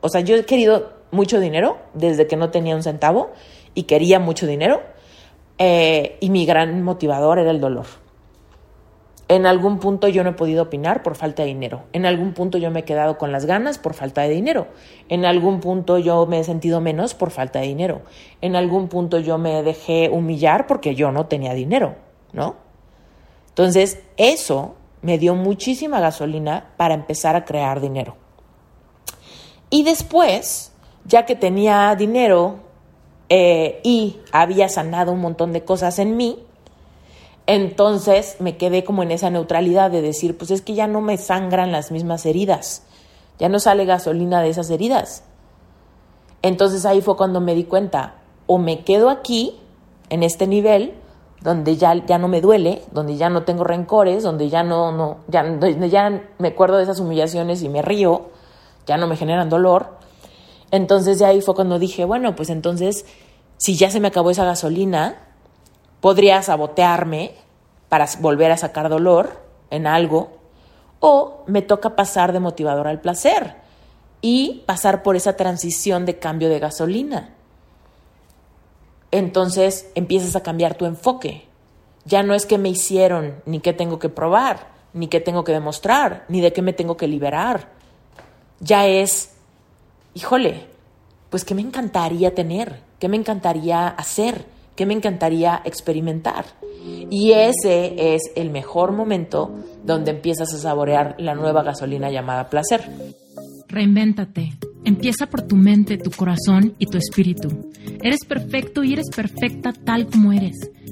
O sea, yo he querido mucho dinero desde que no tenía un centavo y quería mucho dinero. Eh, y mi gran motivador era el dolor. En algún punto yo no he podido opinar por falta de dinero. En algún punto yo me he quedado con las ganas por falta de dinero. En algún punto yo me he sentido menos por falta de dinero. En algún punto yo me dejé humillar porque yo no tenía dinero, ¿no? Entonces, eso me dio muchísima gasolina para empezar a crear dinero. Y después, ya que tenía dinero eh, y había sanado un montón de cosas en mí, entonces me quedé como en esa neutralidad de decir, pues es que ya no me sangran las mismas heridas, ya no sale gasolina de esas heridas. Entonces ahí fue cuando me di cuenta, o me quedo aquí, en este nivel, donde ya, ya no me duele, donde ya no tengo rencores, donde ya no, no, ya, ya me acuerdo de esas humillaciones y me río, ya no me generan dolor. Entonces de ahí fue cuando dije, bueno, pues entonces, si ya se me acabó esa gasolina, podría sabotearme para volver a sacar dolor en algo, o me toca pasar de motivador al placer y pasar por esa transición de cambio de gasolina. Entonces empiezas a cambiar tu enfoque. Ya no es que me hicieron, ni qué tengo que probar, ni qué tengo que demostrar, ni de qué me tengo que liberar. Ya es, híjole, pues qué me encantaría tener, qué me encantaría hacer, que me encantaría experimentar. Y ese es el mejor momento donde empiezas a saborear la nueva gasolina llamada placer. Reinvéntate. Empieza por tu mente, tu corazón y tu espíritu. Eres perfecto y eres perfecta tal como eres.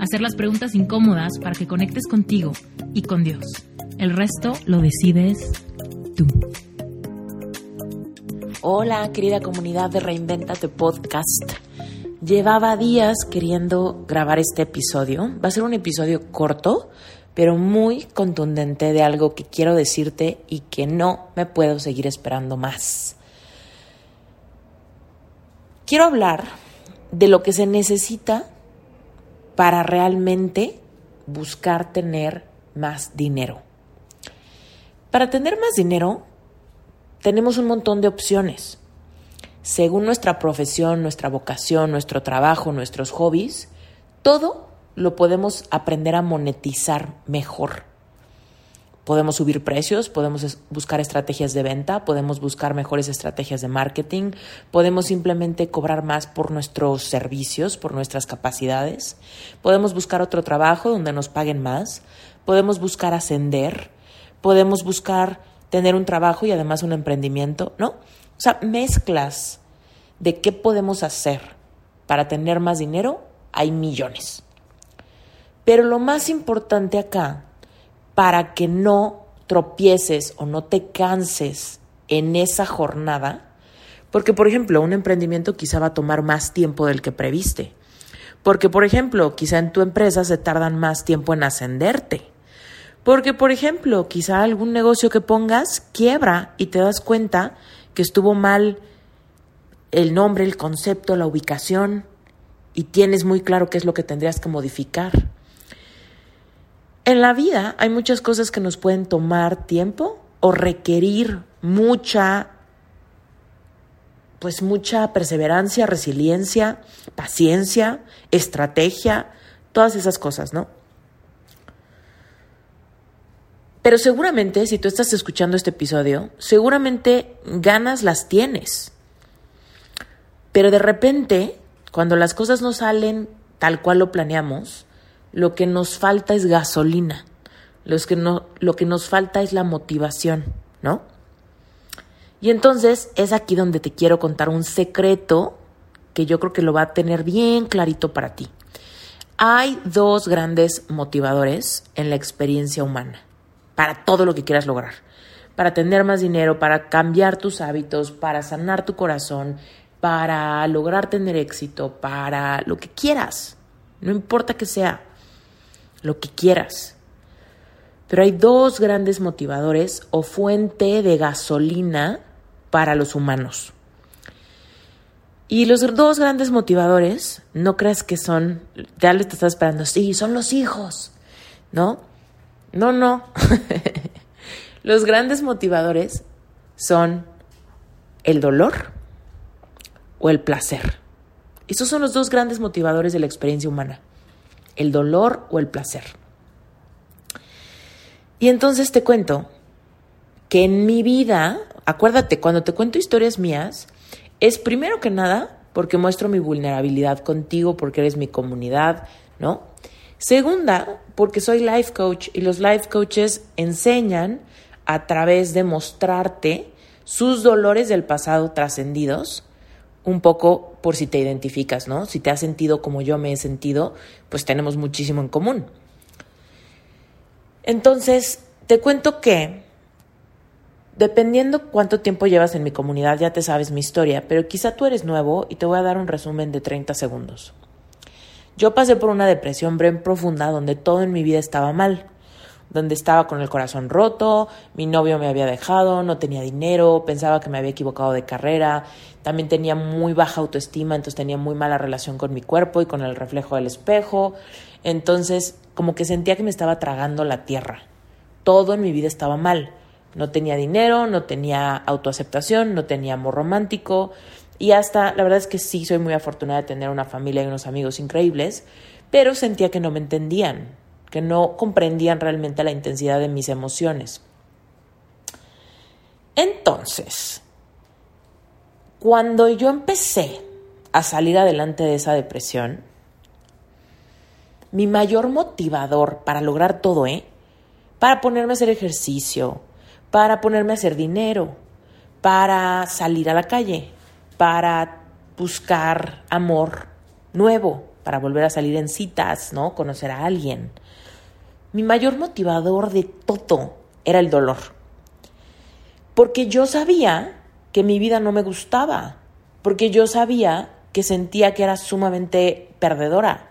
hacer las preguntas incómodas para que conectes contigo y con Dios. El resto lo decides tú. Hola, querida comunidad de Reinventate Podcast. Llevaba días queriendo grabar este episodio. Va a ser un episodio corto, pero muy contundente de algo que quiero decirte y que no me puedo seguir esperando más. Quiero hablar de lo que se necesita para realmente buscar tener más dinero. Para tener más dinero tenemos un montón de opciones según nuestra profesión, nuestra vocación, nuestro trabajo, nuestros hobbies, todo lo podemos aprender a monetizar mejor. Podemos subir precios, podemos buscar estrategias de venta, podemos buscar mejores estrategias de marketing, podemos simplemente cobrar más por nuestros servicios, por nuestras capacidades, podemos buscar otro trabajo donde nos paguen más, podemos buscar ascender, podemos buscar tener un trabajo y además un emprendimiento, ¿no? O sea, mezclas de qué podemos hacer para tener más dinero, hay millones. Pero lo más importante acá, para que no tropieces o no te canses en esa jornada, porque por ejemplo, un emprendimiento quizá va a tomar más tiempo del que previste. Porque, por ejemplo, quizá en tu empresa se tardan más tiempo en ascenderte. Porque, por ejemplo, quizá algún negocio que pongas quiebra y te das cuenta que estuvo mal el nombre, el concepto, la ubicación y tienes muy claro qué es lo que tendrías que modificar. En la vida hay muchas cosas que nos pueden tomar tiempo o requerir mucha pues mucha perseverancia, resiliencia, paciencia, estrategia, todas esas cosas, ¿no? Pero seguramente, si tú estás escuchando este episodio, seguramente ganas las tienes. Pero de repente, cuando las cosas no salen tal cual lo planeamos, lo que nos falta es gasolina. que no, lo que nos falta es la motivación, ¿no? Y entonces es aquí donde te quiero contar un secreto que yo creo que lo va a tener bien clarito para ti. Hay dos grandes motivadores en la experiencia humana para todo lo que quieras lograr, para tener más dinero, para cambiar tus hábitos, para sanar tu corazón, para lograr tener éxito, para lo que quieras, no importa que sea, lo que quieras. Pero hay dos grandes motivadores o fuente de gasolina para los humanos. Y los dos grandes motivadores, no creas que son, ya le estás esperando, sí, son los hijos, ¿no? No, no. los grandes motivadores son el dolor o el placer. Esos son los dos grandes motivadores de la experiencia humana, el dolor o el placer. Y entonces te cuento que en mi vida, acuérdate, cuando te cuento historias mías, es primero que nada porque muestro mi vulnerabilidad contigo, porque eres mi comunidad, ¿no? Segunda, porque soy life coach y los life coaches enseñan a través de mostrarte sus dolores del pasado trascendidos, un poco por si te identificas, ¿no? Si te has sentido como yo me he sentido, pues tenemos muchísimo en común. Entonces, te cuento que, dependiendo cuánto tiempo llevas en mi comunidad, ya te sabes mi historia, pero quizá tú eres nuevo y te voy a dar un resumen de 30 segundos. Yo pasé por una depresión bien profunda donde todo en mi vida estaba mal donde estaba con el corazón roto, mi novio me había dejado, no tenía dinero, pensaba que me había equivocado de carrera, también tenía muy baja autoestima, entonces tenía muy mala relación con mi cuerpo y con el reflejo del espejo, entonces como que sentía que me estaba tragando la tierra. Todo en mi vida estaba mal. No tenía dinero, no tenía autoaceptación, no tenía amor romántico y hasta, la verdad es que sí, soy muy afortunada de tener una familia y unos amigos increíbles, pero sentía que no me entendían, que no comprendían realmente la intensidad de mis emociones. Entonces, cuando yo empecé a salir adelante de esa depresión, mi mayor motivador para lograr todo, ¿eh? Para ponerme a hacer ejercicio, para ponerme a hacer dinero, para salir a la calle, para buscar amor nuevo, para volver a salir en citas, ¿no? Conocer a alguien. Mi mayor motivador de todo era el dolor. Porque yo sabía que mi vida no me gustaba, porque yo sabía que sentía que era sumamente perdedora.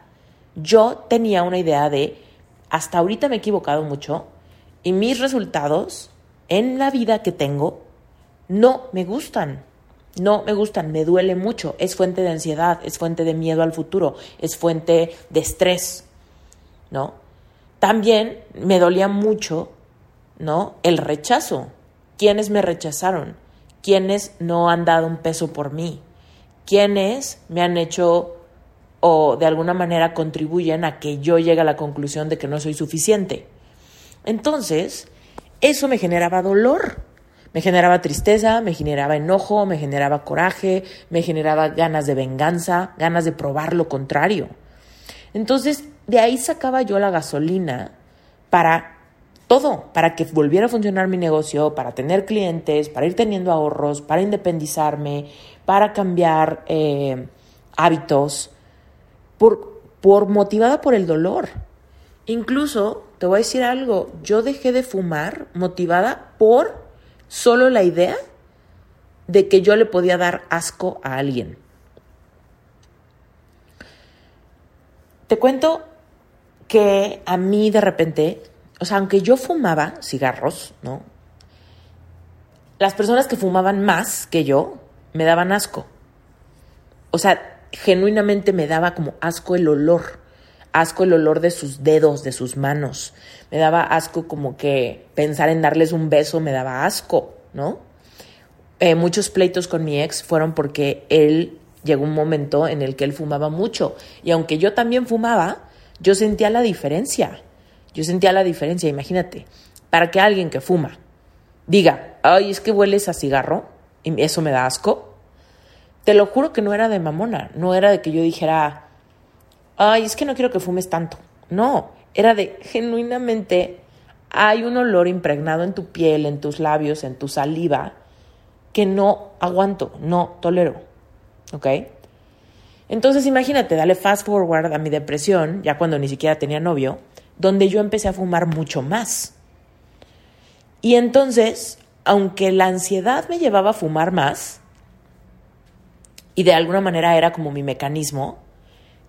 Yo tenía una idea de, hasta ahorita me he equivocado mucho y mis resultados en la vida que tengo no me gustan. No me gustan, me duele mucho, es fuente de ansiedad, es fuente de miedo al futuro, es fuente de estrés, ¿no? También me dolía mucho, ¿no? El rechazo. ¿Quiénes me rechazaron? ¿Quiénes no han dado un peso por mí? ¿Quiénes me han hecho o de alguna manera contribuyen a que yo llegue a la conclusión de que no soy suficiente? Entonces, eso me generaba dolor. Me generaba tristeza, me generaba enojo, me generaba coraje, me generaba ganas de venganza, ganas de probar lo contrario. Entonces, de ahí sacaba yo la gasolina para todo, para que volviera a funcionar mi negocio, para tener clientes, para ir teniendo ahorros, para independizarme, para cambiar eh, hábitos, por, por motivada por el dolor. Incluso, te voy a decir algo, yo dejé de fumar motivada por solo la idea de que yo le podía dar asco a alguien. Te cuento que a mí de repente, o sea, aunque yo fumaba cigarros, ¿no? Las personas que fumaban más que yo me daban asco. O sea, genuinamente me daba como asco el olor, asco el olor de sus dedos, de sus manos. Me daba asco como que pensar en darles un beso me daba asco, ¿no? Eh, muchos pleitos con mi ex fueron porque él llegó un momento en el que él fumaba mucho y aunque yo también fumaba, yo sentía la diferencia. Yo sentía la diferencia, imagínate, para que alguien que fuma diga, ay, es que hueles a cigarro y eso me da asco. Te lo juro que no era de mamona, no era de que yo dijera, ay, es que no quiero que fumes tanto. No, era de genuinamente hay un olor impregnado en tu piel, en tus labios, en tu saliva, que no aguanto, no tolero. ¿Ok? Entonces imagínate, dale fast forward a mi depresión, ya cuando ni siquiera tenía novio, donde yo empecé a fumar mucho más. Y entonces, aunque la ansiedad me llevaba a fumar más, y de alguna manera era como mi mecanismo,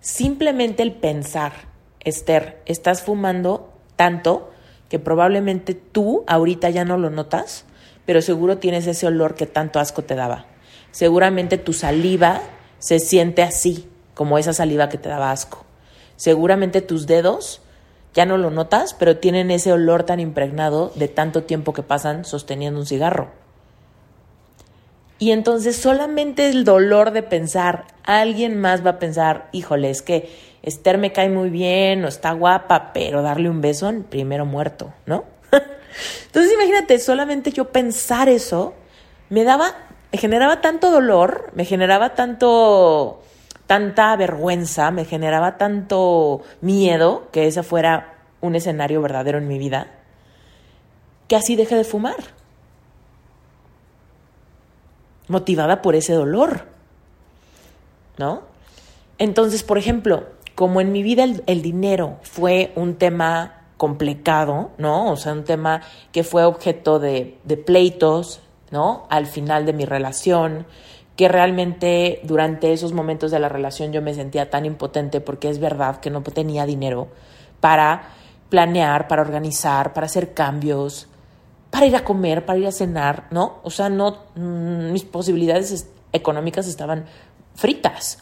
simplemente el pensar, Esther, estás fumando tanto que probablemente tú ahorita ya no lo notas, pero seguro tienes ese olor que tanto asco te daba. Seguramente tu saliva se siente así, como esa saliva que te daba asco. Seguramente tus dedos ya no lo notas, pero tienen ese olor tan impregnado de tanto tiempo que pasan sosteniendo un cigarro. Y entonces solamente el dolor de pensar, alguien más va a pensar, híjole, es que Esther me cae muy bien o está guapa, pero darle un beso, primero muerto, ¿no? entonces imagínate, solamente yo pensar eso me daba, me generaba tanto dolor, me generaba tanto, tanta vergüenza, me generaba tanto miedo que ese fuera un escenario verdadero en mi vida, que así dejé de fumar motivada por ese dolor, ¿no? Entonces, por ejemplo, como en mi vida el, dinero fue un tema complicado, ¿no? O sea, un tema que fue objeto de, de pleitos, ¿no? Al final de mi relación, que realmente durante esos momentos de la relación yo me sentía tan impotente porque es verdad que no tenía dinero para planear, para organizar, para hacer cambios, para ir a comer, para ir a cenar, ¿no? O sea, no, mm, mis posibilidades económicas estaban fritas.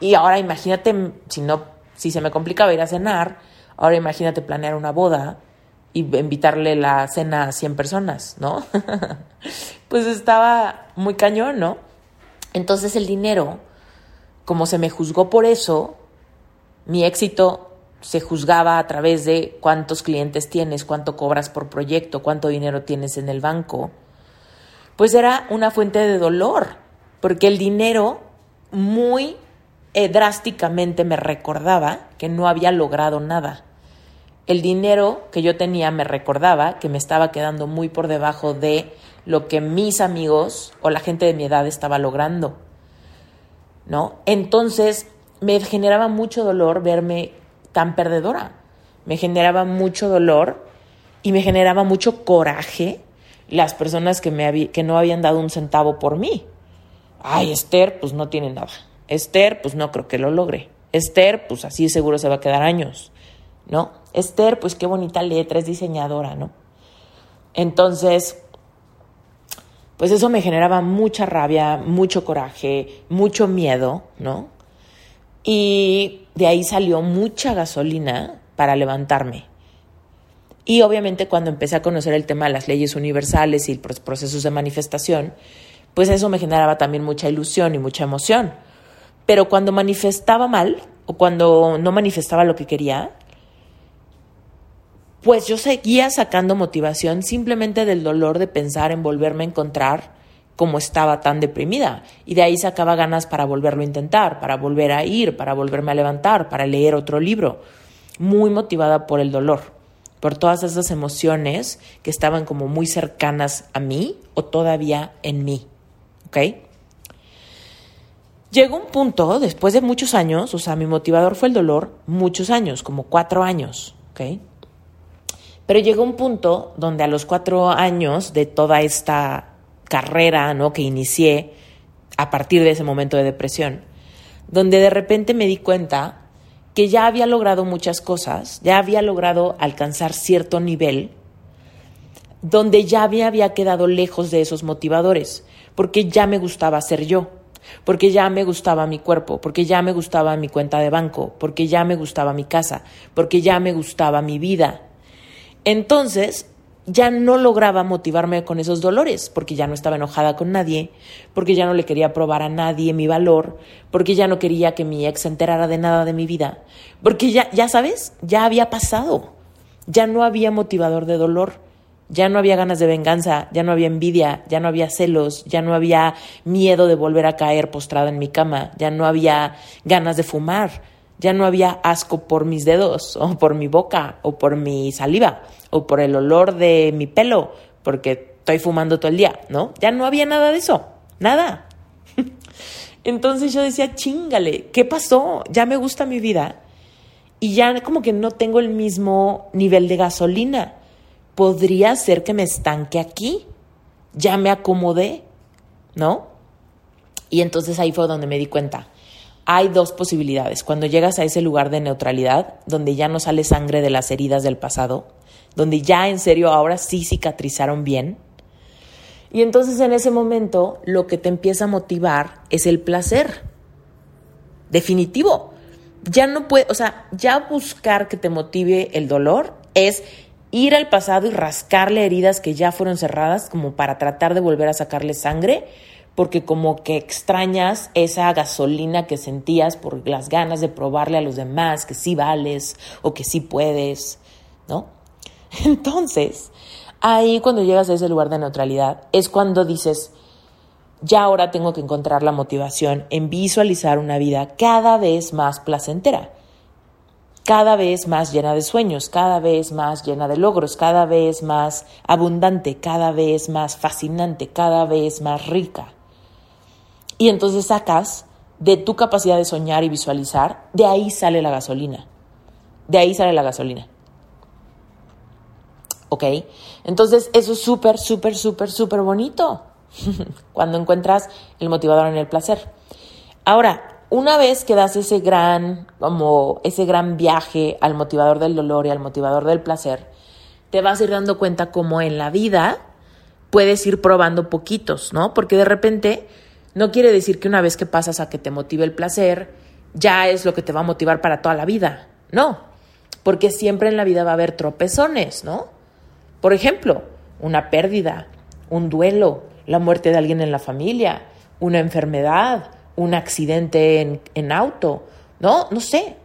Y ahora imagínate, si no, si se me complicaba ir a cenar, ahora imagínate planear una boda y invitarle la cena a 100 personas, ¿no? pues estaba muy cañón, ¿no? Entonces el dinero, como se me juzgó por eso, mi éxito se juzgaba a través de cuántos clientes tienes, cuánto cobras por proyecto, cuánto dinero tienes en el banco, pues era una fuente de dolor, porque el dinero muy eh, drásticamente me recordaba que no había logrado nada. El dinero que yo tenía me recordaba que me estaba quedando muy por debajo de lo que mis amigos o la gente de mi edad estaba logrando. ¿No? Entonces me generaba mucho dolor verme tan perdedora. Me generaba mucho dolor y me generaba mucho coraje las personas que, me que no habían dado un centavo por mí. Ay, Esther, pues no tiene nada. Esther, pues no creo que lo logre. Esther, pues así seguro se va a quedar años, ¿no? Esther, pues qué bonita letra, es diseñadora, ¿no? Entonces, pues eso me generaba mucha rabia, mucho coraje, mucho miedo, ¿no? Y de ahí salió mucha gasolina para levantarme. Y obviamente cuando empecé a conocer el tema de las leyes universales y los procesos de manifestación, pues eso me generaba también mucha ilusión y mucha emoción. Pero cuando manifestaba mal o cuando no manifestaba lo que quería, pues yo seguía sacando motivación simplemente del dolor de pensar en volverme a encontrar como estaba tan deprimida. Y de ahí sacaba ganas para volverlo a intentar, para volver a ir, para volverme a levantar, para leer otro libro. Muy motivada por el dolor, por todas esas emociones que estaban como muy cercanas a mí o todavía en mí. ¿Ok? Llegó un punto, después de muchos años, o sea, mi motivador fue el dolor, muchos años, como cuatro años, ¿ok? Pero llegó un punto donde a los cuatro años de toda esta carrera ¿no? que inicié a partir de ese momento de depresión, donde de repente me di cuenta que ya había logrado muchas cosas, ya había logrado alcanzar cierto nivel, donde ya me había quedado lejos de esos motivadores, porque ya me gustaba ser yo, porque ya me gustaba mi cuerpo, porque ya me gustaba mi cuenta de banco, porque ya me gustaba mi casa, porque ya me gustaba mi vida. Entonces, ya no lograba motivarme con esos dolores, porque ya no estaba enojada con nadie, porque ya no le quería probar a nadie mi valor, porque ya no quería que mi ex se enterara de nada de mi vida, porque ya, ya sabes, ya había pasado, ya no había motivador de dolor, ya no había ganas de venganza, ya no había envidia, ya no había celos, ya no había miedo de volver a caer postrada en mi cama, ya no había ganas de fumar, ya no había asco por mis dedos o por mi boca o por mi saliva o por el olor de mi pelo, porque estoy fumando todo el día, ¿no? Ya no había nada de eso, nada. Entonces yo decía, chingale, ¿qué pasó? Ya me gusta mi vida y ya como que no tengo el mismo nivel de gasolina. Podría ser que me estanque aquí. Ya me acomodé, ¿no? Y entonces ahí fue donde me di cuenta. Hay dos posibilidades. Cuando llegas a ese lugar de neutralidad, donde ya no sale sangre de las heridas del pasado, donde ya en serio ahora sí cicatrizaron bien. Y entonces en ese momento lo que te empieza a motivar es el placer. Definitivo. Ya no puede, o sea, ya buscar que te motive el dolor es ir al pasado y rascarle heridas que ya fueron cerradas como para tratar de volver a sacarle sangre porque como que extrañas esa gasolina que sentías por las ganas de probarle a los demás que sí vales o que sí puedes, ¿no? Entonces, ahí cuando llegas a ese lugar de neutralidad es cuando dices, ya ahora tengo que encontrar la motivación en visualizar una vida cada vez más placentera, cada vez más llena de sueños, cada vez más llena de logros, cada vez más abundante, cada vez más fascinante, cada vez más rica. Y entonces sacas de tu capacidad de soñar y visualizar, de ahí sale la gasolina. De ahí sale la gasolina. ¿Ok? Entonces eso es súper, súper, súper, súper bonito cuando encuentras el motivador en el placer. Ahora, una vez que das ese gran, como ese gran viaje al motivador del dolor y al motivador del placer, te vas a ir dando cuenta cómo en la vida puedes ir probando poquitos, ¿no? Porque de repente no quiere decir que una vez que pasas a que te motive el placer, ya es lo que te va a motivar para toda la vida. No, porque siempre en la vida va a haber tropezones, ¿no? Por ejemplo, una pérdida, un duelo, la muerte de alguien en la familia, una enfermedad, un accidente en, en auto, ¿no? No sé.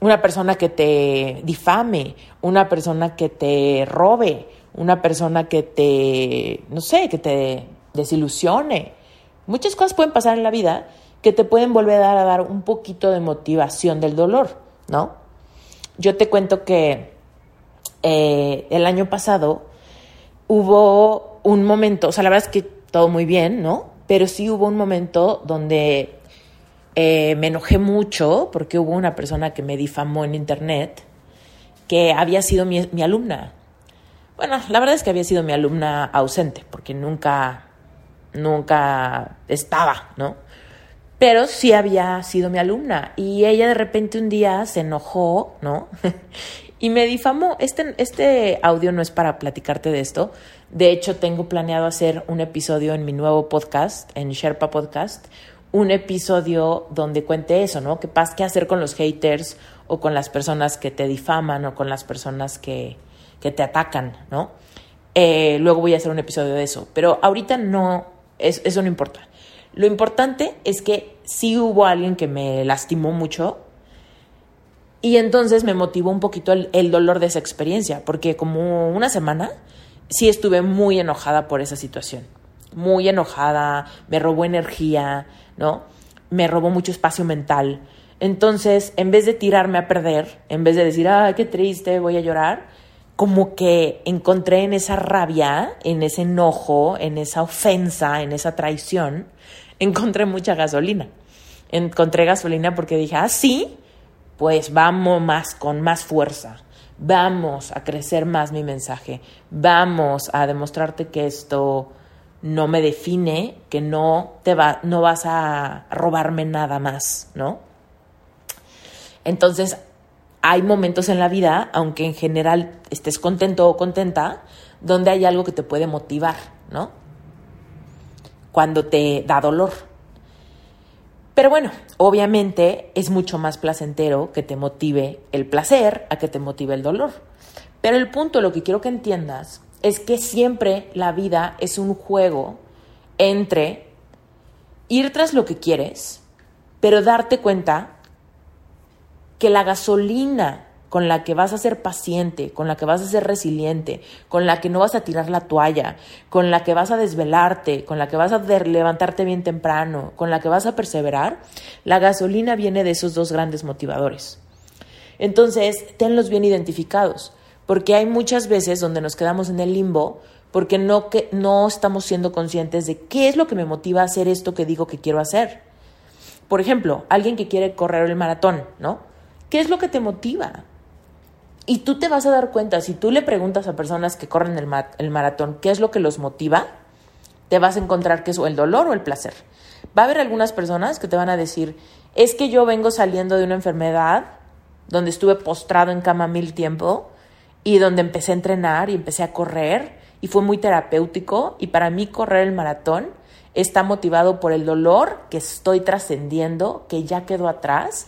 Una persona que te difame, una persona que te robe, una persona que te, no sé, que te desilusione Muchas cosas pueden pasar en la vida que te pueden volver a dar un poquito de motivación del dolor, ¿no? Yo te cuento que eh, el año pasado hubo un momento, o sea, la verdad es que todo muy bien, ¿no? Pero sí hubo un momento donde eh, me enojé mucho porque hubo una persona que me difamó en internet que había sido mi, mi alumna. Bueno, la verdad es que había sido mi alumna ausente porque nunca nunca estaba, ¿no? Pero sí había sido mi alumna y ella de repente un día se enojó, ¿no? y me difamó. Este, este audio no es para platicarte de esto. De hecho, tengo planeado hacer un episodio en mi nuevo podcast, en Sherpa Podcast, un episodio donde cuente eso, ¿no? ¿Qué, pasa, qué hacer con los haters o con las personas que te difaman o con las personas que, que te atacan, ¿no? Eh, luego voy a hacer un episodio de eso. Pero ahorita no, eso no importa. Lo importante es que sí hubo alguien que me lastimó mucho y entonces me motivó un poquito el, el, dolor de esa experiencia, porque como una semana sí estuve muy enojada por esa situación. Muy enojada, me robó energía, ¿no? Me robó mucho espacio mental. Entonces, en vez de tirarme a perder, en vez de decir, ay, qué triste, voy a llorar, como que encontré en esa rabia, en ese enojo, en esa ofensa, en esa traición, encontré mucha gasolina. Encontré gasolina porque dije, ah, sí, pues vamos más, con más fuerza. Vamos a crecer más mi mensaje. Vamos a demostrarte que esto no me define, que no te va, no vas a robarme nada más, ¿no? Entonces hay momentos en la vida, aunque en general estés contento o contenta, donde hay algo que te puede motivar, ¿no? Cuando te da dolor. Pero bueno, obviamente es mucho más placentero que te motive el placer a que te motive el dolor. Pero el punto, lo que quiero que entiendas, es que siempre la vida es un juego entre ir tras lo que quieres, pero darte cuenta que la gasolina con la que vas a ser paciente, con la que vas a ser resiliente, con la que no vas a tirar la toalla, con la que vas a desvelarte, con la que vas a levantarte bien temprano, con la que vas a perseverar, la gasolina viene de esos dos grandes motivadores. Entonces, tenlos bien identificados, porque hay muchas veces donde nos quedamos en el limbo porque no, que, no estamos siendo conscientes de qué es lo que me motiva a hacer esto que digo que quiero hacer. Por ejemplo, alguien que quiere correr el maratón, ¿no? ¿Qué es lo que te motiva? Y tú te vas a dar cuenta, si tú le preguntas a personas que corren el, maratón qué es lo que los motiva, te vas a encontrar que es o el dolor o el placer. Va a haber algunas personas que te van a decir, es que yo vengo saliendo de una enfermedad donde estuve postrado en cama mil tiempo y donde empecé a entrenar y empecé a correr y fue muy terapéutico y para mí correr el maratón está motivado por el dolor que estoy trascendiendo, que ya quedó atrás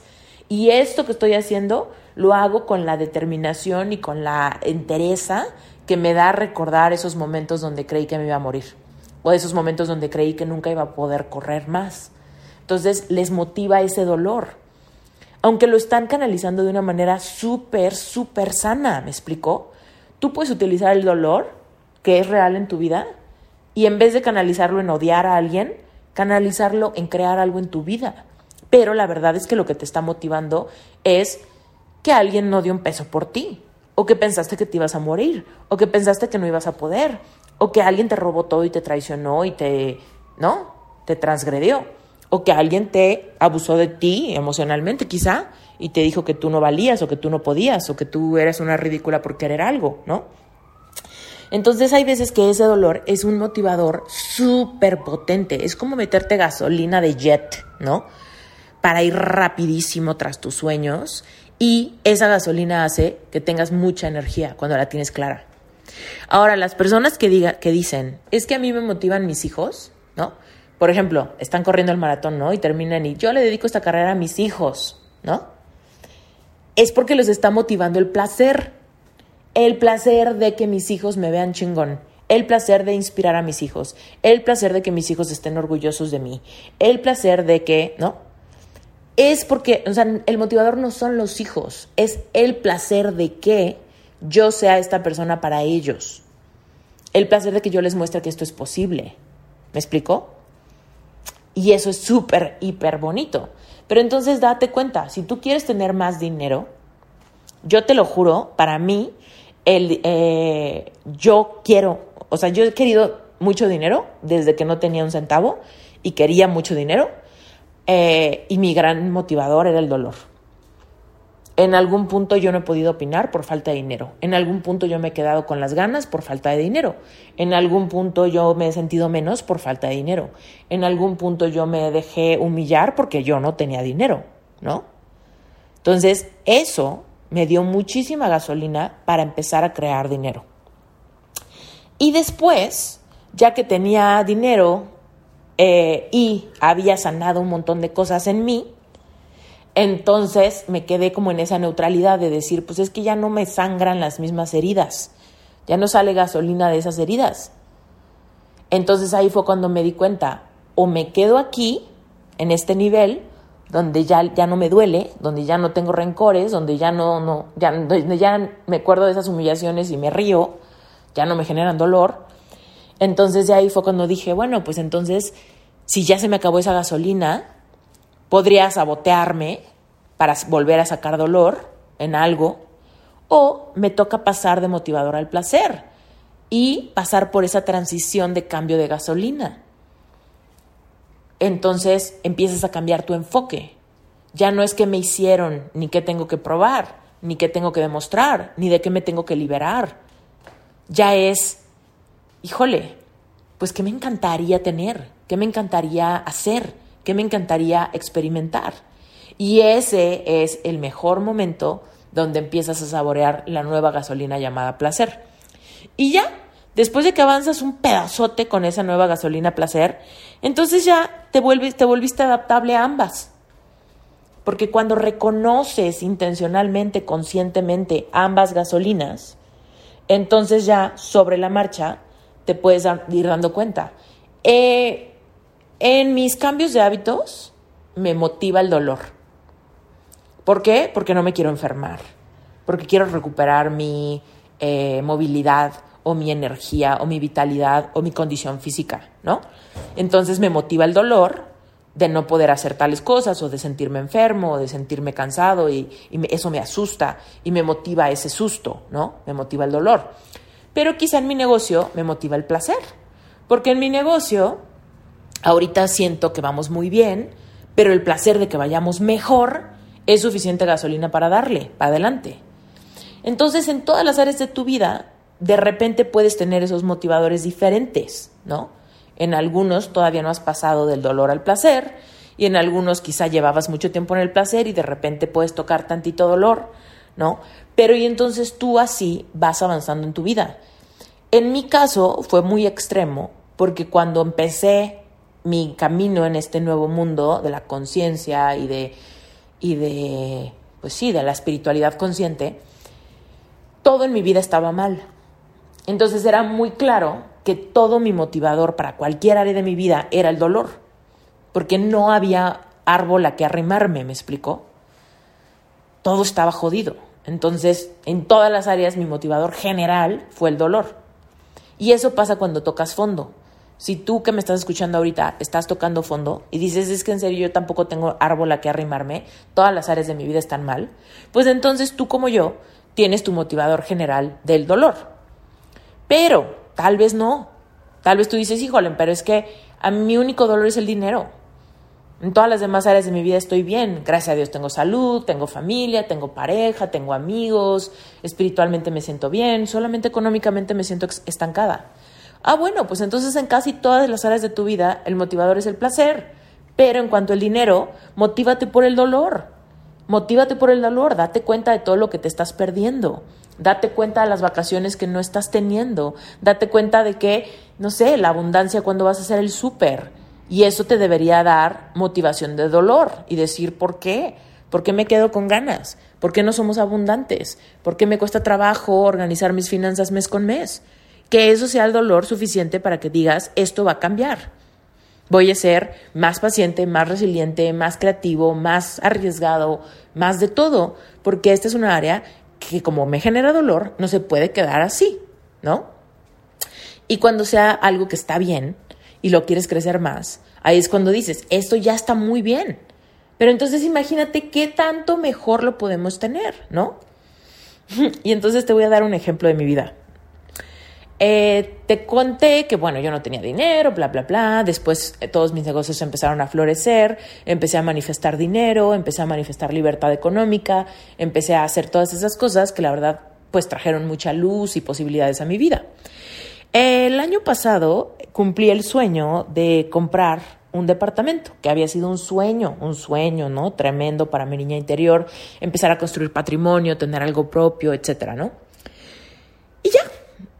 y esto que estoy haciendo lo hago con la determinación y con la entereza que me da recordar esos momentos donde creí que me iba a morir o esos momentos donde creí que nunca iba a poder correr más. Entonces les motiva ese dolor, aunque lo están canalizando de una manera súper, súper sana, ¿me explicó? Tú puedes utilizar el dolor, que es real en tu vida, y en vez de canalizarlo en odiar a alguien, canalizarlo en crear algo en tu vida. Pero la verdad es que lo que te está motivando es que alguien no dio un peso por ti, o que pensaste que te ibas a morir, o que pensaste que no ibas a poder, o que alguien te robó todo y te traicionó y te, ¿no? Te transgredió, o que alguien te abusó de ti emocionalmente quizá y te dijo que tú no valías o que tú no podías o que tú eres una ridícula por querer algo, ¿no? Entonces hay veces que ese dolor es un motivador súper potente, es como meterte gasolina de jet, ¿no? Para ir rapidísimo tras tus sueños y esa gasolina hace que tengas mucha energía cuando la tienes clara. Ahora, las personas que, diga, que dicen, es que a mí me motivan mis hijos, ¿no? Por ejemplo, están corriendo el maratón, ¿no? Y terminan y yo le dedico esta carrera a mis hijos, ¿no? Es porque los está motivando el placer. El placer de que mis hijos me vean chingón. El placer de inspirar a mis hijos. El placer de que mis hijos estén orgullosos de mí. El placer de que, ¿no? Es porque, o sea, el motivador no son los hijos, es el placer de que yo sea esta persona para ellos. El placer de que yo les muestre que esto es posible. ¿Me explico? Y eso es súper, hiper bonito. Pero entonces date cuenta, si tú quieres tener más dinero, yo te lo juro, para mí, el, eh, yo quiero, o sea, yo he querido mucho dinero desde que no tenía un centavo y quería mucho dinero. Eh, y mi gran motivador era el dolor. En algún punto yo no he podido opinar por falta de dinero. En algún punto yo me he quedado con las ganas por falta de dinero. En algún punto yo me he sentido menos por falta de dinero. En algún punto yo me dejé humillar porque yo no tenía dinero, ¿no? Entonces, eso me dio muchísima gasolina para empezar a crear dinero. Y después, ya que tenía dinero eh, y había sanado un montón de cosas en mí, entonces me quedé como en esa neutralidad de decir, pues es que ya no me sangran las mismas heridas, ya no sale gasolina de esas heridas. Entonces ahí fue cuando me di cuenta, o me quedo aquí, en este nivel, donde ya, ya no me duele, donde ya no tengo rencores, donde ya no, no, ya, ya me acuerdo de esas humillaciones y me río, ya no me generan dolor. Entonces de ahí fue cuando dije, bueno, pues entonces, si ya se me acabó esa gasolina, podría sabotearme para volver a sacar dolor en algo o me toca pasar de motivador al placer y pasar por esa transición de cambio de gasolina. Entonces empiezas a cambiar tu enfoque. Ya no es que me hicieron, ni qué tengo que probar, ni qué tengo que demostrar, ni de qué me tengo que liberar. Ya es, híjole, pues qué me encantaría tener, qué me encantaría hacer, que me encantaría experimentar. Y ese es el mejor momento donde empiezas a saborear la nueva gasolina llamada placer. Y ya, después de que avanzas un pedazote con esa nueva gasolina placer, entonces ya te, vuelves, te volviste adaptable a ambas. Porque cuando reconoces intencionalmente, conscientemente ambas gasolinas, entonces ya sobre la marcha te puedes ir dando cuenta. Eh, en mis cambios de hábitos me motiva el dolor. ¿Por qué? Porque no me quiero enfermar, porque quiero recuperar mi eh, movilidad o mi energía o mi vitalidad o mi condición física, ¿no? Entonces me motiva el dolor de no poder hacer tales cosas o de sentirme enfermo o de sentirme cansado y, eso me asusta y me motiva ese susto, ¿no? Me motiva el dolor. Pero quizá en mi negocio me motiva el placer, porque en mi negocio Ahorita siento que vamos muy bien, pero el placer de que vayamos mejor es suficiente gasolina para darle, para adelante. Entonces, en todas las áreas de tu vida, de repente puedes tener esos motivadores diferentes, ¿no? En algunos todavía no has pasado del dolor al placer y en algunos quizá llevabas mucho tiempo en el placer y de repente puedes tocar tantito dolor, ¿no? Pero y entonces tú así vas avanzando en tu vida. En mi caso fue muy extremo porque cuando empecé mi camino en este nuevo mundo de la conciencia y de, y de, pues sí, de la espiritualidad consciente, todo en mi vida estaba mal. Entonces era muy claro que todo mi motivador para cualquier área de mi vida era el dolor, porque no había árbol a que arrimarme, ¿me explicó? Todo estaba jodido. Entonces, en todas las áreas mi motivador general fue el dolor. Y eso pasa cuando tocas fondo. Si tú que me estás escuchando ahorita estás tocando fondo y dices, es que en serio yo tampoco tengo árbol a que arrimarme, todas las áreas de mi vida están mal, pues entonces tú como yo tienes tu motivador general del dolor. Pero tal vez no. Tal vez tú dices, híjole, pero es que a mí mi único dolor es el dinero. En todas las demás áreas de mi vida estoy bien. Gracias a Dios tengo salud, tengo familia, tengo pareja, tengo amigos, espiritualmente me siento bien, solamente económicamente me siento estancada. Ah, bueno, pues entonces en casi todas las áreas de tu vida el motivador es el placer. Pero en cuanto al dinero, motívate por el dolor. Motívate por el dolor, date cuenta de todo lo que te estás perdiendo. Date cuenta de las vacaciones que no estás teniendo. Date cuenta de que, no sé, la abundancia cuando vas a hacer el súper. Y eso te debería dar motivación de dolor y decir, ¿por qué? ¿Por qué me quedo con ganas? ¿Por qué no somos abundantes? ¿Por qué me cuesta trabajo organizar mis finanzas mes con mes? que eso sea el dolor suficiente para que digas, esto va a cambiar. Voy a ser más paciente, más resiliente, más creativo, más arriesgado, más de todo, porque esta es una área que como me genera dolor, no se puede quedar así, ¿no? Y cuando sea algo que está bien y lo quieres crecer más, ahí es cuando dices, esto ya está muy bien. Pero entonces imagínate qué tanto mejor lo podemos tener, ¿no? y entonces te voy a dar un ejemplo de mi vida. Eh, te conté que, bueno, yo no tenía dinero, bla, bla, bla. Después eh, todos mis negocios empezaron a florecer, empecé a manifestar dinero, empecé a manifestar libertad económica, empecé a hacer todas esas cosas que la verdad pues trajeron mucha luz y posibilidades a mi vida. El año pasado cumplí el sueño de comprar un departamento, que había sido un sueño, un sueño, ¿no? Tremendo para mi niña interior, empezar a construir patrimonio, tener algo propio, etcétera, ¿no? Y ya,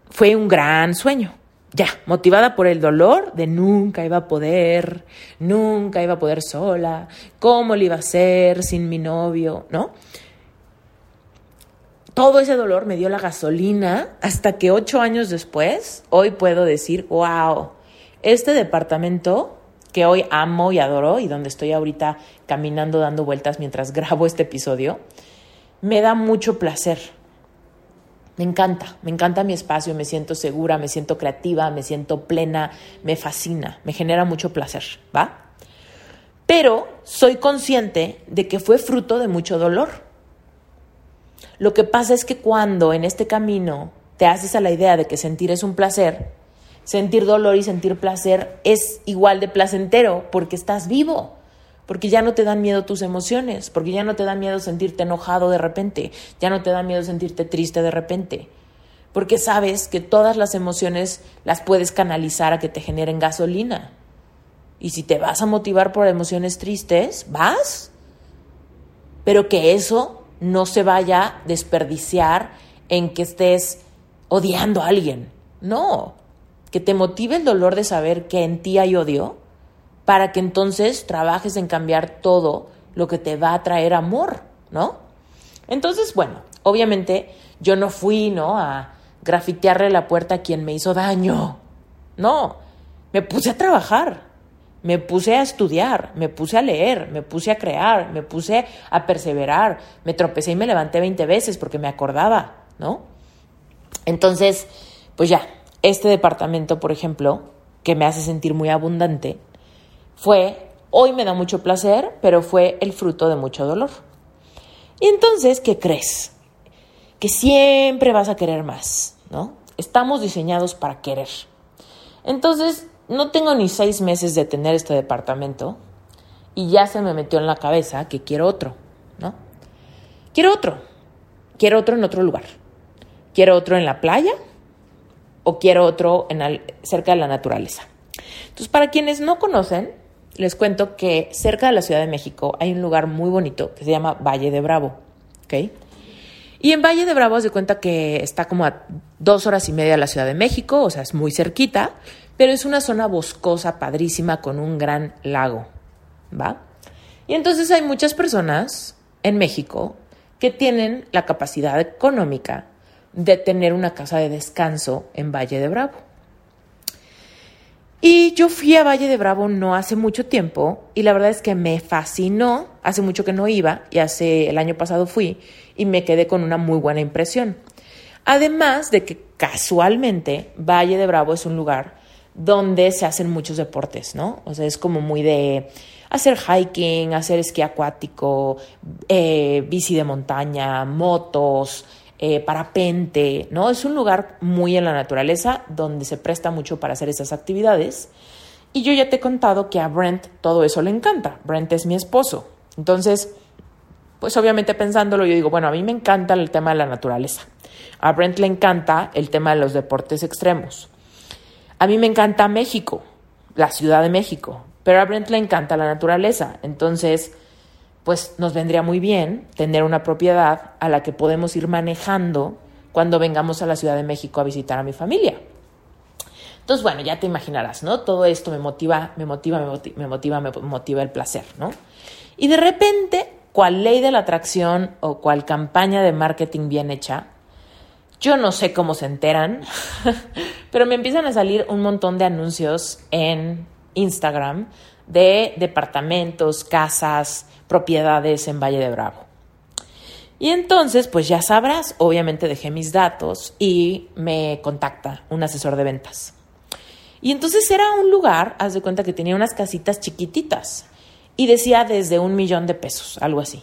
fue un gran sueño. Ya, motivada por el dolor de nunca iba a poder, nunca iba a poder sola, cómo le iba a hacer sin mi novio, ¿no? Todo ese dolor me dio la gasolina hasta que ocho años después, hoy puedo decir, wow, este departamento que hoy amo y adoro y donde estoy ahorita caminando dando vueltas mientras grabo este episodio, me da mucho placer me encanta, me encanta mi espacio, me siento segura, me siento creativa, me siento plena, me fascina, me genera mucho placer, ¿va? Pero soy consciente de que fue fruto de mucho dolor. Lo que pasa es que cuando en este camino te haces a la idea de que sentir es un placer, sentir dolor y sentir placer es igual de placentero porque estás vivo porque ya no te dan miedo tus emociones, porque ya no te da miedo sentirte enojado de repente, ya no te da miedo sentirte triste de repente, porque sabes que todas las emociones las puedes canalizar a que te generen gasolina. Y si te vas a motivar por emociones tristes, vas, pero que eso no se vaya a desperdiciar en que estés odiando a alguien. No, que te motive el dolor de saber que en ti hay odio para que entonces trabajes en cambiar todo lo que te va a traer amor, ¿no? Entonces, bueno, obviamente yo no fui, ¿no? A grafitearle la puerta a quien me hizo daño. No, me puse a trabajar, me puse a estudiar, me puse a leer, me puse a crear, me puse a perseverar, me tropecé y me levanté 20 veces porque me acordaba, ¿no? Entonces, pues ya, este departamento, por ejemplo, que me hace sentir muy abundante, fue, hoy me da mucho placer, pero fue el fruto de mucho dolor. Y entonces, ¿qué crees? Que siempre vas a querer más, ¿no? Estamos diseñados para querer. Entonces, no tengo ni seis meses de tener este departamento y ya se me metió en la cabeza que quiero otro, ¿no? Quiero otro. Quiero otro en otro lugar. Quiero otro en la playa o quiero otro en cerca de la naturaleza. Entonces, para quienes no conocen, les cuento que cerca de la Ciudad de México hay un lugar muy bonito que se llama Valle de Bravo. ¿ok? Y en Valle de Bravo se cuenta que está como a dos horas y media de la Ciudad de México, o sea, es muy cerquita, pero es una zona boscosa, padrísima, con un gran lago. ¿Va? Y entonces hay muchas personas en México que tienen la capacidad económica de tener una casa de descanso en Valle de Bravo. Y yo fui a Valle de Bravo no hace mucho tiempo y la verdad es que me fascinó. Hace mucho que no iba y hace el año pasado fui y me quedé con una muy buena impresión. Además de que casualmente Valle de Bravo es un lugar donde se hacen muchos deportes, ¿no? O sea, es como muy de hacer hiking, hacer esquí acuático, eh, bici de montaña, motos, eh, parapente, ¿no? Es un lugar muy en la naturaleza donde se presta mucho para hacer esas actividades. Y yo ya te he contado que a Brent todo eso le encanta. Brent es mi esposo. Entonces, pues obviamente pensándolo, yo digo, bueno, a mí me encanta el tema de la naturaleza. A Brent le encanta el tema de los deportes extremos. A mí me encanta México, la Ciudad de México, pero a Brent le encanta la naturaleza. Entonces, pues nos vendría muy bien tener una propiedad a la que podemos ir manejando cuando vengamos a la Ciudad de México a visitar a mi familia. Entonces, bueno, ya te imaginarás, ¿no? Todo esto me motiva, me motiva, me motiva, me motiva, el placer, ¿no? Y de repente, cual ley de la atracción o cual campaña de marketing bien hecha, yo no sé cómo se enteran, pero me empiezan a salir un montón de anuncios en Instagram de departamentos, casas, propiedades en Valle de Bravo. Y entonces, pues ya sabrás, obviamente dejé mis datos y me contacta un asesor de ventas. Y entonces era un lugar, haz de cuenta que tenía unas casitas chiquititas y decía desde un millón de pesos, algo así.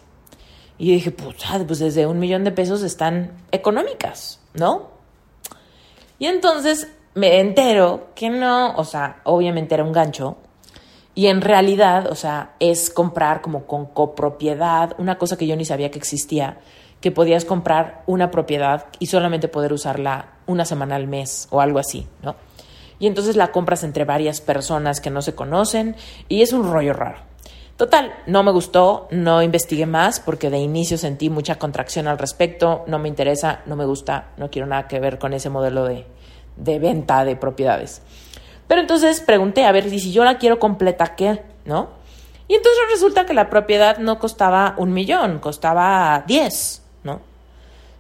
Y dije, pues, pues desde un millón de pesos están económicas, ¿no? Y entonces me entero que no, o sea, obviamente era un gancho, y en realidad, o sea, es comprar como con copropiedad, una cosa que yo ni sabía que existía, que podías comprar una propiedad y solamente poder usarla una semana al mes o algo así, ¿no? Y entonces la compras entre varias personas que no se conocen y es un rollo raro. Total, no me gustó, no investigué más porque de inicio sentí mucha contracción al respecto, no me interesa, no me gusta, no quiero nada que ver con ese modelo de, de venta de propiedades. Pero entonces pregunté, a ver, si yo la quiero completa, ¿qué? ¿No? Y entonces resulta que la propiedad no costaba un millón, costaba 10, ¿no?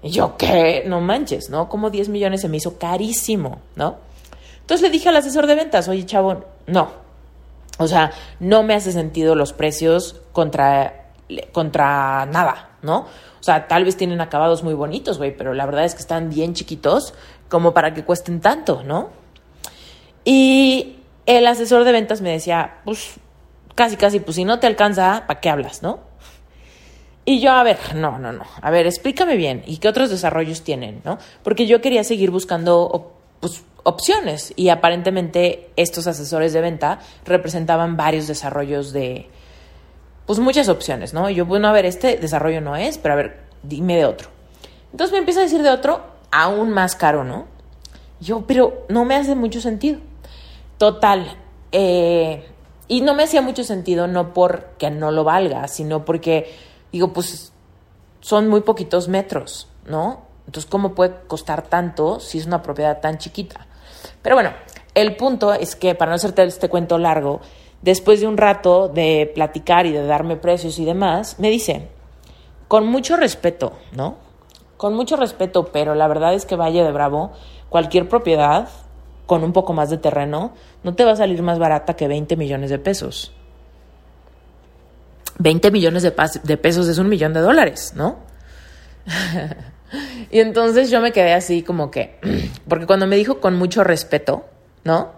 Y yo, ¿qué? No manches, ¿no? Como 10 millones se me hizo carísimo, ¿no? Entonces le dije al asesor de ventas, oye, chavo, no. O sea, no me hace sentido los precios contra, contra nada, ¿no? O sea, tal vez tienen acabados muy bonitos, güey, pero la verdad es que están bien chiquitos como para que cuesten tanto, ¿no? Y el asesor de ventas me decía, pues casi, casi, pues si no te alcanza, ¿para qué hablas, no? Y yo, a ver, no, no, no. A ver, explícame bien. ¿Y qué otros desarrollos tienen, no? Porque yo quería seguir buscando pues, opciones. Y aparentemente estos asesores de venta representaban varios desarrollos de, pues muchas opciones, ¿no? Y yo, bueno, a ver, este desarrollo no es, pero a ver, dime de otro. Entonces me empieza a decir de otro aún más caro, ¿no? Yo, pero no me hace mucho sentido. Total. Eh, y no me hacía mucho sentido, no porque no lo valga, sino porque, digo, pues son muy poquitos metros, ¿no? Entonces, ¿cómo puede costar tanto si es una propiedad tan chiquita? Pero bueno, el punto es que, para no hacerte este cuento largo, después de un rato de platicar y de darme precios y demás, me dice, con mucho respeto, ¿no? Con mucho respeto, pero la verdad es que Valle de Bravo, cualquier propiedad con un poco más de terreno, no te va a salir más barata que 20 millones de pesos. 20 millones de, de pesos es un millón de dólares, ¿no? y entonces yo me quedé así como que, porque cuando me dijo con mucho respeto, ¿no?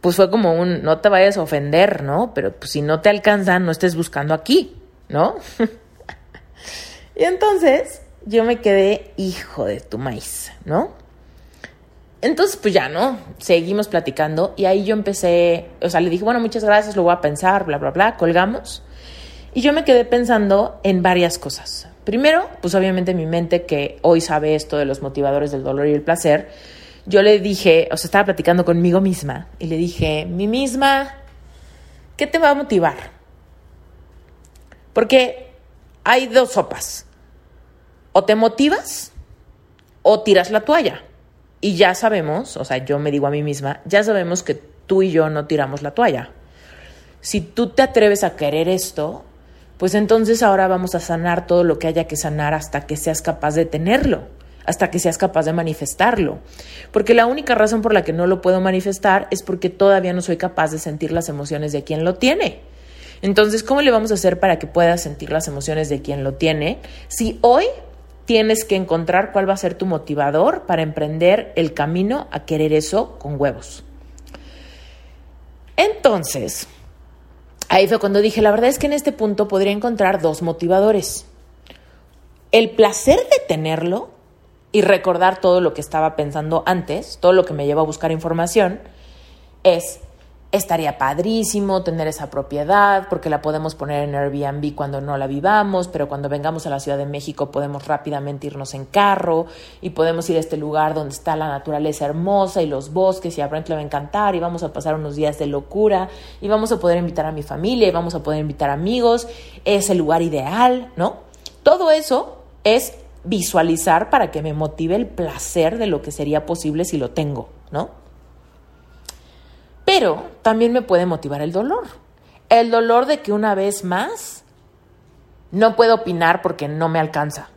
Pues fue como un, no te vayas a ofender, ¿no? Pero pues, si no te alcanzan, no estés buscando aquí, ¿no? y entonces yo me quedé, hijo de tu maíz, ¿no? Entonces, pues ya, ¿no? Seguimos platicando y ahí yo empecé, o sea, le dije, bueno, muchas gracias, lo voy a pensar, bla, bla, bla, colgamos. Y yo me quedé pensando en varias cosas. Primero, pues obviamente mi mente que hoy sabe esto de los motivadores del dolor y el placer, yo le dije, o sea, estaba platicando conmigo misma y le dije, mi misma, ¿qué te va a motivar? Porque hay dos sopas. O te motivas o tiras la toalla. Y ya sabemos, o sea, yo me digo a mí misma, ya sabemos que tú y yo no tiramos la toalla. Si tú te atreves a querer esto, pues entonces ahora vamos a sanar todo lo que haya que sanar hasta que seas capaz de tenerlo, hasta que seas capaz de manifestarlo. Porque la única razón por la que no lo puedo manifestar es porque todavía no soy capaz de sentir las emociones de quien lo tiene. Entonces, ¿cómo le vamos a hacer para que puedas sentir las emociones de quien lo tiene si hoy tienes que encontrar cuál va a ser tu motivador para emprender el camino a querer eso con huevos? Entonces, ahí fue cuando dije, la verdad es que en este punto podría encontrar dos motivadores. El placer de tenerlo y recordar todo lo que estaba pensando antes, todo lo que me lleva a buscar información, es estaría padrísimo tener esa propiedad porque la podemos poner en Airbnb cuando no la vivamos, pero cuando vengamos a la Ciudad de México podemos rápidamente irnos en carro y podemos ir a este lugar donde está la naturaleza hermosa y los bosques y a Brent le va a encantar y vamos a pasar unos días de locura y vamos a poder invitar a mi familia y vamos a poder invitar amigos, es el lugar ideal, ¿no? Todo eso es visualizar para que me motive el placer de lo que sería posible si lo tengo, ¿no? Pero también me puede motivar el dolor. El dolor de que una vez más no puedo opinar porque no me alcanza,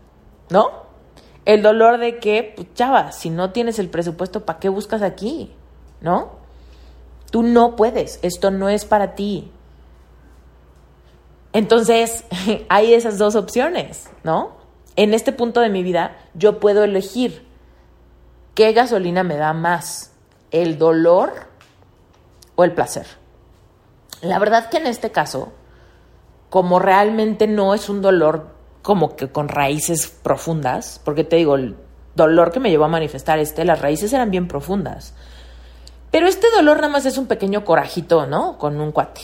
¿no? El dolor de que, pues, chava, si no tienes el presupuesto, ¿para qué buscas aquí? ¿No? Tú no puedes, esto no es para ti. Entonces, hay esas dos opciones, ¿no? En este punto de mi vida, yo puedo elegir qué gasolina me da más, el dolor o el placer. La verdad que en este caso, como realmente no es un dolor como que con raíces profundas, porque te digo, el dolor que me llevó a manifestar este, las raíces eran bien profundas. Pero este dolor nada más es un pequeño corajito, ¿no? Con un cuate.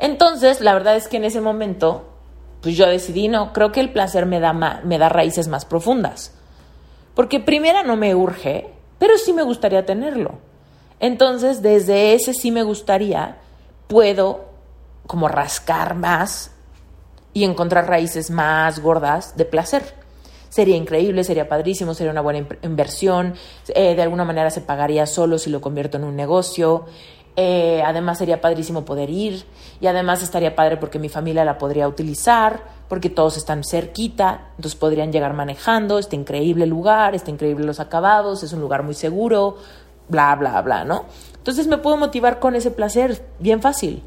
Entonces, la verdad es que en ese momento, pues yo decidí, no, creo que el placer me da, me da raíces más profundas. Porque primera no me urge, pero sí me gustaría tenerlo. Entonces, desde ese sí me gustaría, puedo como rascar más y encontrar raíces más gordas de placer. Sería increíble, sería padrísimo, sería una buena inversión, eh, de alguna manera se pagaría solo si lo convierto en un negocio, eh, además sería padrísimo poder ir y además estaría padre porque mi familia la podría utilizar, porque todos están cerquita, entonces podrían llegar manejando, este increíble lugar, este increíble los acabados, es un lugar muy seguro, bla, bla, bla, ¿no? Entonces me puedo motivar con ese placer, bien fácil.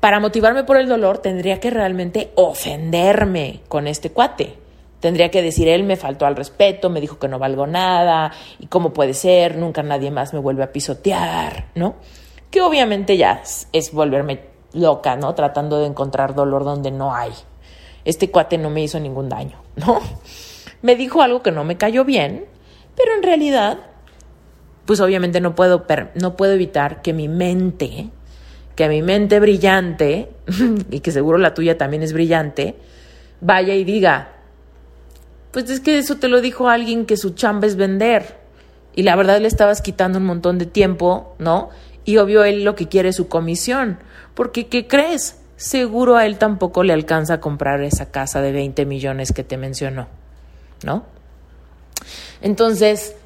Para motivarme por el dolor tendría que realmente ofenderme con este cuate. Tendría que decir, él me faltó al respeto, me dijo que no valgo nada, y cómo puede ser, nunca nadie más me vuelve a pisotear, ¿no? Que obviamente ya es, volverme loca, ¿no? Tratando de encontrar dolor donde no hay. Este cuate no me hizo ningún daño, ¿no? Me dijo algo que no me cayó bien, pero en realidad pues obviamente no puedo, no puedo evitar que mi mente, que mi mente brillante, y que seguro la tuya también es brillante, vaya y diga, pues es que eso te lo dijo alguien que su chamba es vender. Y la verdad le estabas quitando un montón de tiempo, ¿no? Y obvio él lo que quiere es su comisión. Porque, ¿qué crees? Seguro a él tampoco le alcanza a comprar esa casa de 20 millones que te mencionó, ¿no? Entonces,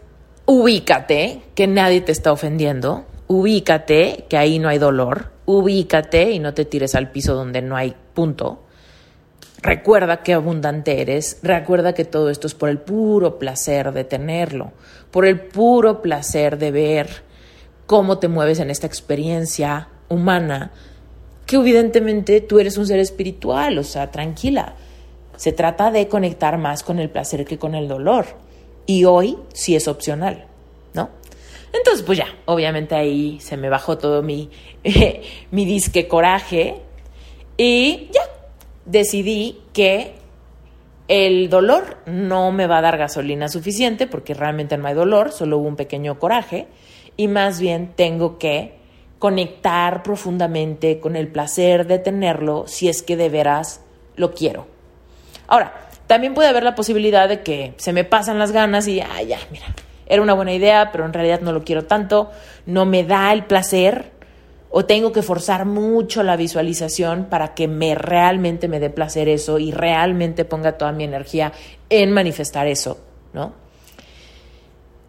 ubícate que nadie te está ofendiendo, ubícate que ahí no hay dolor, ubícate y no te tires al piso donde no hay punto. Recuerda qué abundante eres, recuerda que todo esto es por el puro placer de tenerlo, por el puro placer de ver cómo te mueves en esta experiencia humana, que evidentemente tú eres un ser espiritual, o sea, tranquila. Se trata de conectar más con el placer que con el dolor. Y hoy sí es opcional, ¿no? Entonces, pues ya, obviamente ahí se me bajó todo mi, mi disque coraje y ya, decidí que el dolor no me va a dar gasolina suficiente porque realmente no hay dolor, solo hubo un pequeño coraje y más bien tengo que conectar profundamente con el placer de tenerlo si es que de veras lo quiero. Ahora, también puede haber la posibilidad de que se me pasan las ganas y, ah, ya, mira, era una buena idea, pero en realidad no lo quiero tanto, no me da el placer o tengo que forzar mucho la visualización para que me realmente me dé placer eso y realmente ponga toda mi energía en manifestar eso, ¿no?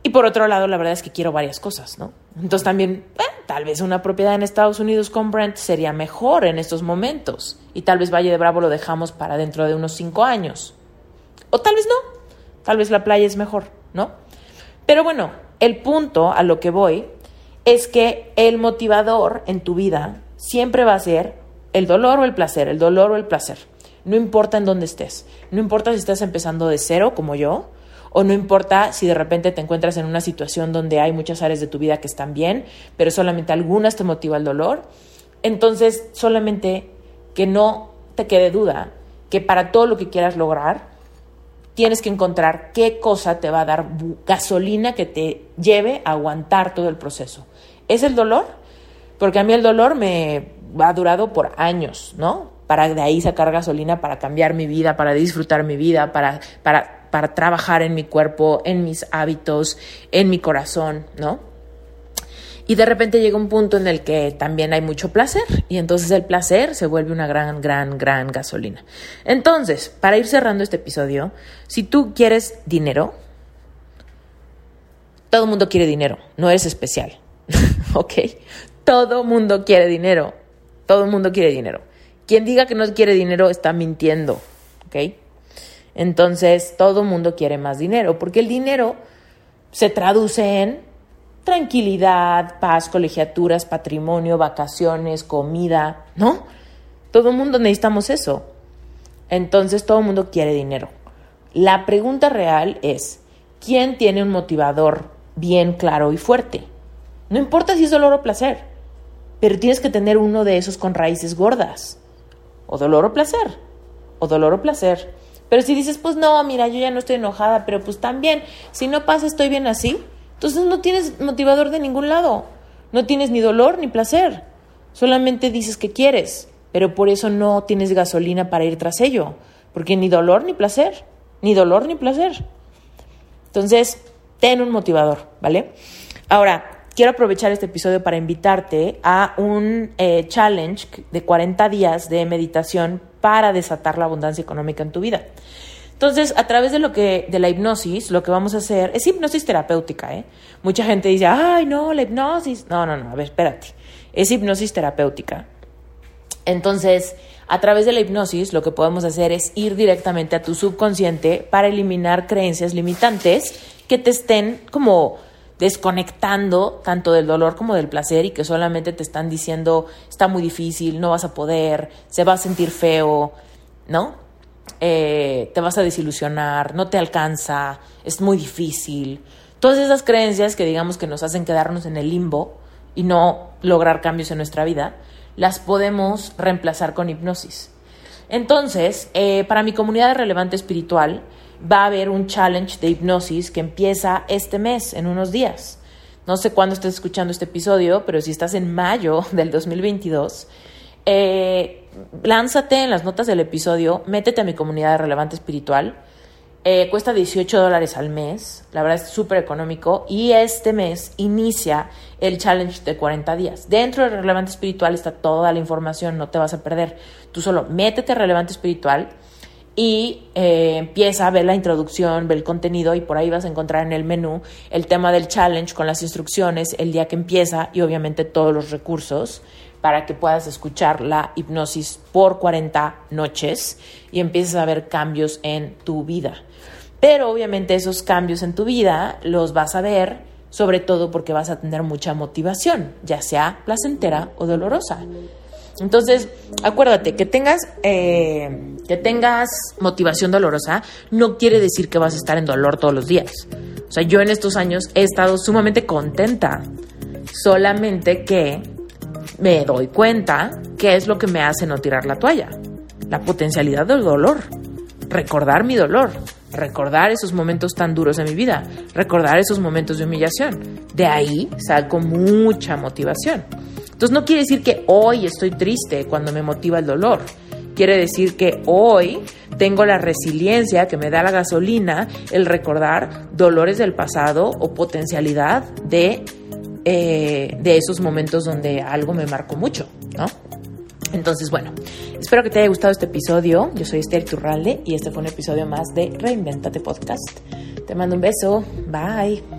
Y por otro lado, la verdad es que quiero varias cosas, ¿no? Entonces también, tal vez una propiedad en Estados Unidos con Brent sería mejor en estos momentos. Y tal vez Valle de Bravo lo dejamos para dentro de unos cinco años. O tal vez no. Tal vez la playa es mejor, ¿no? Pero bueno, el punto a lo que voy es que el motivador en tu vida siempre va a ser el dolor o el placer, el dolor o el placer. No importa en dónde estés. No importa si estás empezando de cero como yo o no importa si de repente te encuentras en una situación donde hay muchas áreas de tu vida que están bien, pero solamente algunas te motiva el dolor. Entonces, solamente que no te quede duda que para todo lo que quieras lograr, tienes que encontrar qué cosa te va a dar gasolina que te lleve a aguantar todo el proceso. ¿Es el dolor? Porque a mí el dolor me ha durado por años, ¿no? Para de ahí sacar gasolina, para cambiar mi vida, para disfrutar mi vida, para, para para trabajar en mi cuerpo, en mis hábitos, en mi corazón, ¿no? Y de repente llega un punto en el que también hay mucho placer y entonces el placer se vuelve una gran, gran, gran gasolina. Entonces, para ir cerrando este episodio, si tú quieres dinero, todo el mundo quiere dinero, no eres especial, ¿ok? Todo mundo quiere dinero, todo el mundo quiere dinero. Quien diga que no quiere dinero está mintiendo, ¿ok? Entonces todo el mundo quiere más dinero, porque el dinero se traduce en tranquilidad, paz, colegiaturas, patrimonio, vacaciones, comida, ¿no? Todo el mundo necesitamos eso. Entonces todo el mundo quiere dinero. La pregunta real es, ¿quién tiene un motivador bien claro y fuerte? No importa si es dolor o placer, pero tienes que tener uno de esos con raíces gordas. O dolor o placer. O dolor o placer pero si dices, pues no, mira, yo ya no estoy enojada, pero pues también, si no pasa, estoy bien así, entonces no tienes motivador de ningún lado. No tienes ni dolor ni placer. Solamente dices que quieres, pero por eso no tienes gasolina para ir tras ello. Porque ni dolor ni placer. Ni dolor ni placer. Entonces, ten un motivador, ¿vale? Ahora, quiero aprovechar este episodio para invitarte a un eh, challenge de 40 días de meditación para desatar la abundancia económica en tu vida. Entonces, a través de lo que de la hipnosis, lo que vamos a hacer es hipnosis terapéutica, ¿eh? Mucha gente dice, "Ay, no, la hipnosis." No, no, no, a ver, espérate. Es hipnosis terapéutica. Entonces, a través de la hipnosis, lo que podemos hacer es ir directamente a tu subconsciente para eliminar creencias limitantes que te estén como desconectando tanto del dolor como del placer y que solamente te están diciendo está muy difícil, no vas a poder, se va a sentir feo, ¿no? Eh, te vas a desilusionar, no te alcanza, es muy difícil. Todas esas creencias que digamos que nos hacen quedarnos en el limbo y no lograr cambios en nuestra vida, las podemos reemplazar con hipnosis. Entonces, eh, para mi comunidad relevante espiritual, va a haber un challenge de hipnosis que empieza este mes, en unos días. No sé cuándo estés escuchando este episodio, pero si estás en mayo del 2022, eh, lánzate en las notas del episodio, métete a mi comunidad de relevante espiritual. Eh, cuesta 18 dólares al mes, la verdad es súper económico y este mes inicia el challenge de 40 días. Dentro de Relevante Espiritual está toda la información, no te vas a perder. Tú solo métete a Relevante Espiritual y eh, empieza a ver la introducción, ver el contenido y por ahí vas a encontrar en el menú el tema del challenge con las instrucciones, el día que empieza y obviamente todos los recursos para que puedas escuchar la hipnosis por 40 noches y empieces a ver cambios en tu vida. Pero obviamente esos cambios en tu vida los vas a ver sobre todo porque vas a tener mucha motivación, ya sea placentera o dolorosa. Entonces, acuérdate, que tengas, eh, que tengas motivación dolorosa no quiere decir que vas a estar en dolor todos los días. O sea, yo en estos años he estado sumamente contenta, solamente que me doy cuenta que es lo que me hace no tirar la toalla. La potencialidad del dolor, recordar mi dolor, recordar esos momentos tan duros de mi vida, recordar esos momentos de humillación. De ahí saco mucha motivación. Entonces no quiere decir que hoy estoy triste cuando me motiva el dolor. Quiere decir que hoy tengo la resiliencia que me da la gasolina, el recordar dolores del pasado o potencialidad de, eh, de esos momentos donde algo me marcó mucho, ¿no? Entonces, bueno, espero que te haya gustado este episodio. Yo soy Esther Turralde y este fue un episodio más de Reinventate Podcast. Te mando un beso. Bye.